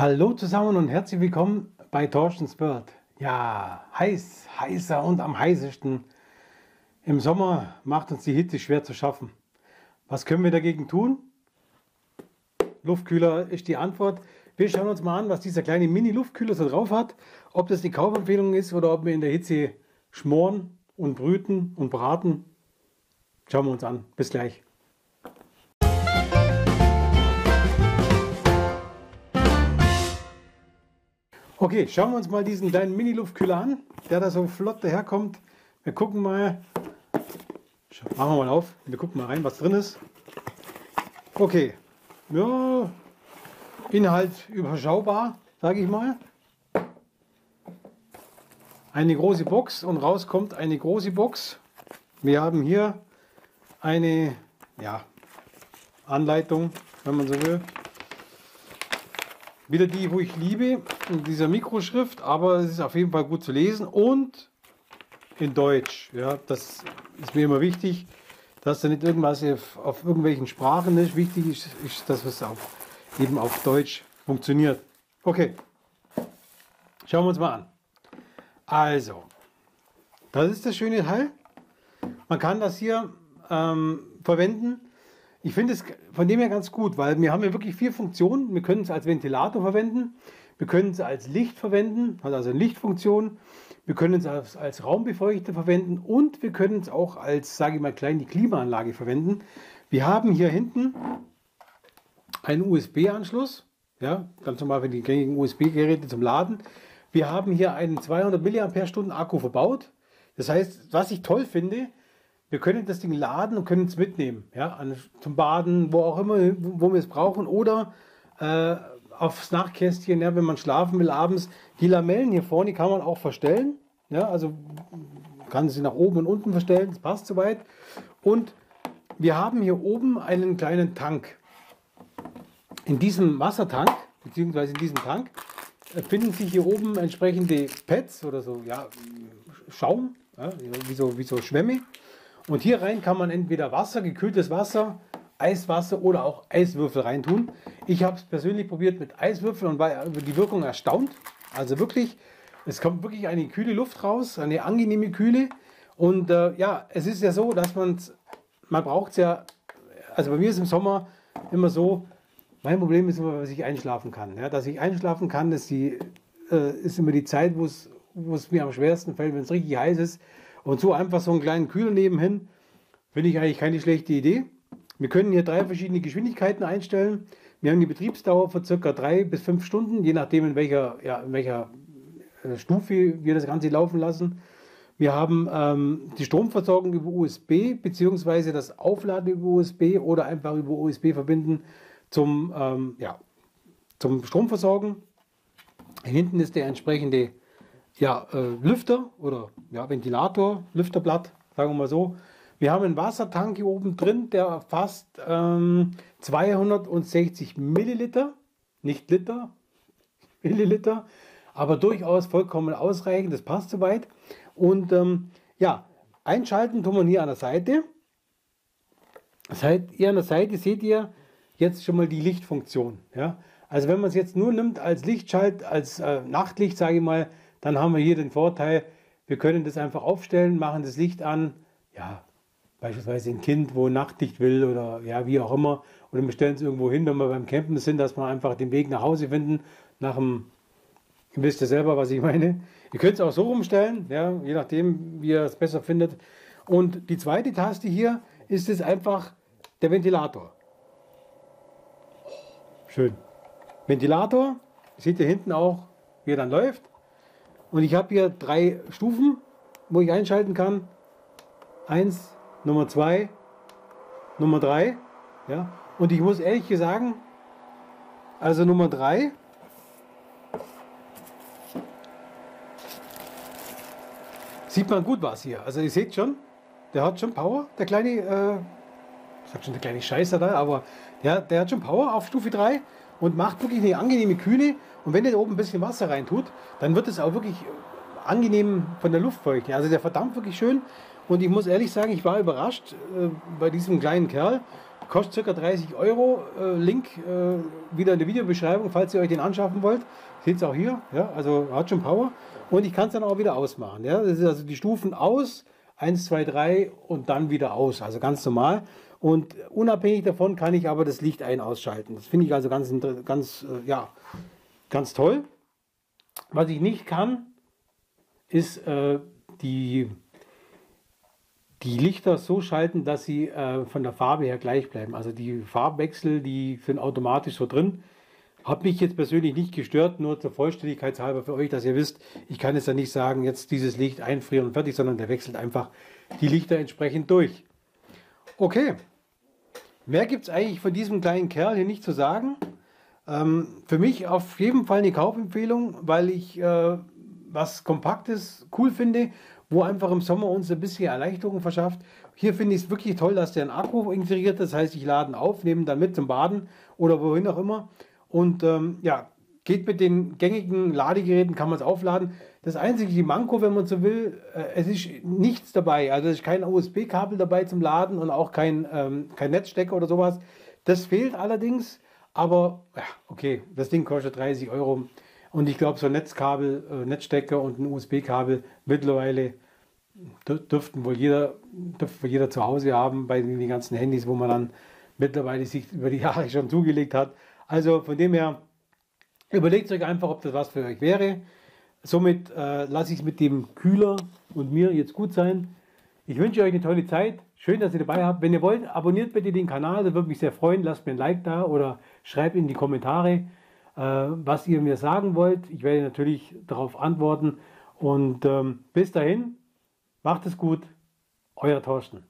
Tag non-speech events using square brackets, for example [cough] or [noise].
Hallo zusammen und herzlich willkommen bei Torstens World. Ja, heiß, heißer und am heißesten. Im Sommer macht uns die Hitze schwer zu schaffen. Was können wir dagegen tun? Luftkühler ist die Antwort. Wir schauen uns mal an, was dieser kleine Mini-Luftkühler so drauf hat. Ob das die Kaufempfehlung ist oder ob wir in der Hitze schmoren und brüten und braten. Schauen wir uns an. Bis gleich. Okay, schauen wir uns mal diesen kleinen Mini-Luftkühler an, der da so flott daherkommt. Wir gucken mal. Machen wir mal auf. Wir gucken mal rein, was drin ist. Okay. Ja, Inhalt überschaubar, sage ich mal. Eine große Box und raus kommt eine große Box. Wir haben hier eine ja, Anleitung, wenn man so will. Wieder die, wo ich liebe, in dieser Mikroschrift, aber es ist auf jeden Fall gut zu lesen und in Deutsch. Ja, das ist mir immer wichtig, dass da nicht irgendwas auf, auf irgendwelchen Sprachen ist. Wichtig ist, ist dass es auch eben auf Deutsch funktioniert. Okay, schauen wir uns mal an. Also, das ist das schöne Teil. Man kann das hier ähm, verwenden ich finde es von dem her ganz gut, weil wir haben ja wirklich vier Funktionen. Wir können es als Ventilator verwenden, wir können es als Licht verwenden, hat also eine Lichtfunktion. Wir können es als, als Raumbefeuchter verwenden und wir können es auch als, sage ich mal, kleine Klimaanlage verwenden. Wir haben hier hinten einen USB-Anschluss, ja, ganz normal für die gängigen USB-Geräte zum Laden. Wir haben hier einen 200 mAh Akku verbaut. Das heißt, was ich toll finde, wir können das Ding laden und können es mitnehmen, ja, an, zum Baden, wo auch immer, wo wir es brauchen, oder äh, aufs Nachtkästchen, ja, wenn man schlafen will abends. Die Lamellen hier vorne kann man auch verstellen, ja, also kann sie nach oben und unten verstellen, das passt soweit. Und wir haben hier oben einen kleinen Tank. In diesem Wassertank, beziehungsweise in diesem Tank, äh, finden sich hier oben entsprechende Pads oder so, ja, Schaum, ja, wie, so, wie so Schwämme. Und hier rein kann man entweder Wasser, gekühltes Wasser, Eiswasser oder auch Eiswürfel reintun. Ich habe es persönlich probiert mit Eiswürfeln und war über die Wirkung erstaunt. Also wirklich, es kommt wirklich eine kühle Luft raus, eine angenehme Kühle. Und äh, ja, es ist ja so, dass man man braucht es ja, also bei mir ist im Sommer immer so, mein Problem ist immer, dass ich einschlafen kann. Ja, dass ich einschlafen kann, ist, die, äh, ist immer die Zeit, wo es mir am schwersten fällt, wenn es richtig heiß ist. Und so einfach so einen kleinen Kühler nebenhin, finde ich eigentlich keine schlechte Idee. Wir können hier drei verschiedene Geschwindigkeiten einstellen. Wir haben die Betriebsdauer von circa drei bis fünf Stunden, je nachdem in welcher, ja, in welcher äh, Stufe wir das Ganze laufen lassen. Wir haben ähm, die Stromversorgung über USB beziehungsweise das Aufladen über USB oder einfach über USB verbinden zum, ähm, ja, zum Stromversorgen. Hinten ist der entsprechende ja, äh, Lüfter oder ja, Ventilator, Lüfterblatt, sagen wir mal so. Wir haben einen Wassertank hier oben drin, der fasst ähm, 260 Milliliter, nicht Liter, [laughs] Milliliter, aber durchaus vollkommen ausreichend, das passt soweit. Und ähm, ja, einschalten tun wir hier an der Seite. Seid ihr an der Seite seht ihr jetzt schon mal die Lichtfunktion. Ja? Also wenn man es jetzt nur nimmt als Lichtschalt, als äh, Nachtlicht, sage ich mal, dann haben wir hier den Vorteil, wir können das einfach aufstellen, machen das Licht an, ja, beispielsweise ein Kind, wo Nachtlicht will oder ja, wie auch immer, oder wir stellen es irgendwo hin, wenn wir beim Campen sind, dass wir einfach den Weg nach Hause finden, nach dem, ihr wisst ja selber, was ich meine. Ihr könnt es auch so rumstellen, ja, je nachdem, wie ihr es besser findet. Und die zweite Taste hier ist es einfach der Ventilator. Schön. Ventilator, seht ihr hinten auch, wie er dann läuft. Und ich habe hier drei Stufen, wo ich einschalten kann. Eins, Nummer zwei, Nummer drei. Ja. Und ich muss ehrlich sagen, also Nummer drei, sieht man gut was hier. Also ihr seht schon, der hat schon Power, der kleine, äh, ich sag schon der kleine Scheißer da, aber der, der hat schon Power auf Stufe 3 und macht wirklich eine angenehme Kühle. Und wenn ihr da oben ein bisschen Wasser rein tut, dann wird es auch wirklich angenehm von der Luftfeuchte. Also der verdampft wirklich schön. Und ich muss ehrlich sagen, ich war überrascht äh, bei diesem kleinen Kerl. Kostet ca. 30 Euro. Äh, Link äh, wieder in der Videobeschreibung, falls ihr euch den anschaffen wollt. Seht es auch hier. Ja, also hat schon Power. Und ich kann es dann auch wieder ausmachen. Ja? Das ist also die Stufen aus, 1, 2, 3 und dann wieder aus. Also ganz normal. Und unabhängig davon kann ich aber das Licht ein- ausschalten. Das finde ich also ganz, ganz, äh, ja, ganz toll. Was ich nicht kann, ist äh, die, die Lichter so schalten, dass sie äh, von der Farbe her gleich bleiben. Also die Farbwechsel, die sind automatisch so drin. Hat mich jetzt persönlich nicht gestört, nur zur Vollständigkeit halber für euch, dass ihr wisst, ich kann jetzt ja nicht sagen, jetzt dieses Licht einfrieren und fertig, sondern der wechselt einfach die Lichter entsprechend durch. Okay, mehr gibt es eigentlich von diesem kleinen Kerl hier nicht zu sagen. Ähm, für mich auf jeden Fall eine Kaufempfehlung, weil ich äh, was Kompaktes cool finde, wo einfach im Sommer uns ein bisschen Erleichterung verschafft. Hier finde ich es wirklich toll, dass der ein Akku integriert ist. Das heißt, ich lade ihn auf, nehme ihn dann mit zum Baden oder wohin auch immer. Und ähm, ja, geht mit den gängigen Ladegeräten, kann man es aufladen. Das einzige Manko, wenn man so will, äh, es ist nichts dabei. Also es ist kein USB-Kabel dabei zum Laden und auch kein, ähm, kein Netzstecker oder sowas. Das fehlt allerdings. Aber ja, okay, das Ding kostet 30 Euro. Und ich glaube, so ein Netzkabel, äh, Netzstecker und ein USB-Kabel mittlerweile dürften wohl jeder, dürfte wohl jeder zu Hause haben bei den ganzen Handys, wo man dann mittlerweile sich über die Jahre [laughs] schon zugelegt hat. Also von dem her, überlegt euch einfach, ob das was für euch wäre. Somit äh, lasse ich es mit dem Kühler und mir jetzt gut sein. Ich wünsche euch eine tolle Zeit. Schön, dass ihr dabei habt. Wenn ihr wollt, abonniert bitte den Kanal, das würde mich sehr freuen. Lasst mir ein Like da oder schreibt in die Kommentare, äh, was ihr mir sagen wollt. Ich werde natürlich darauf antworten. Und ähm, bis dahin, macht es gut. Euer Thorsten.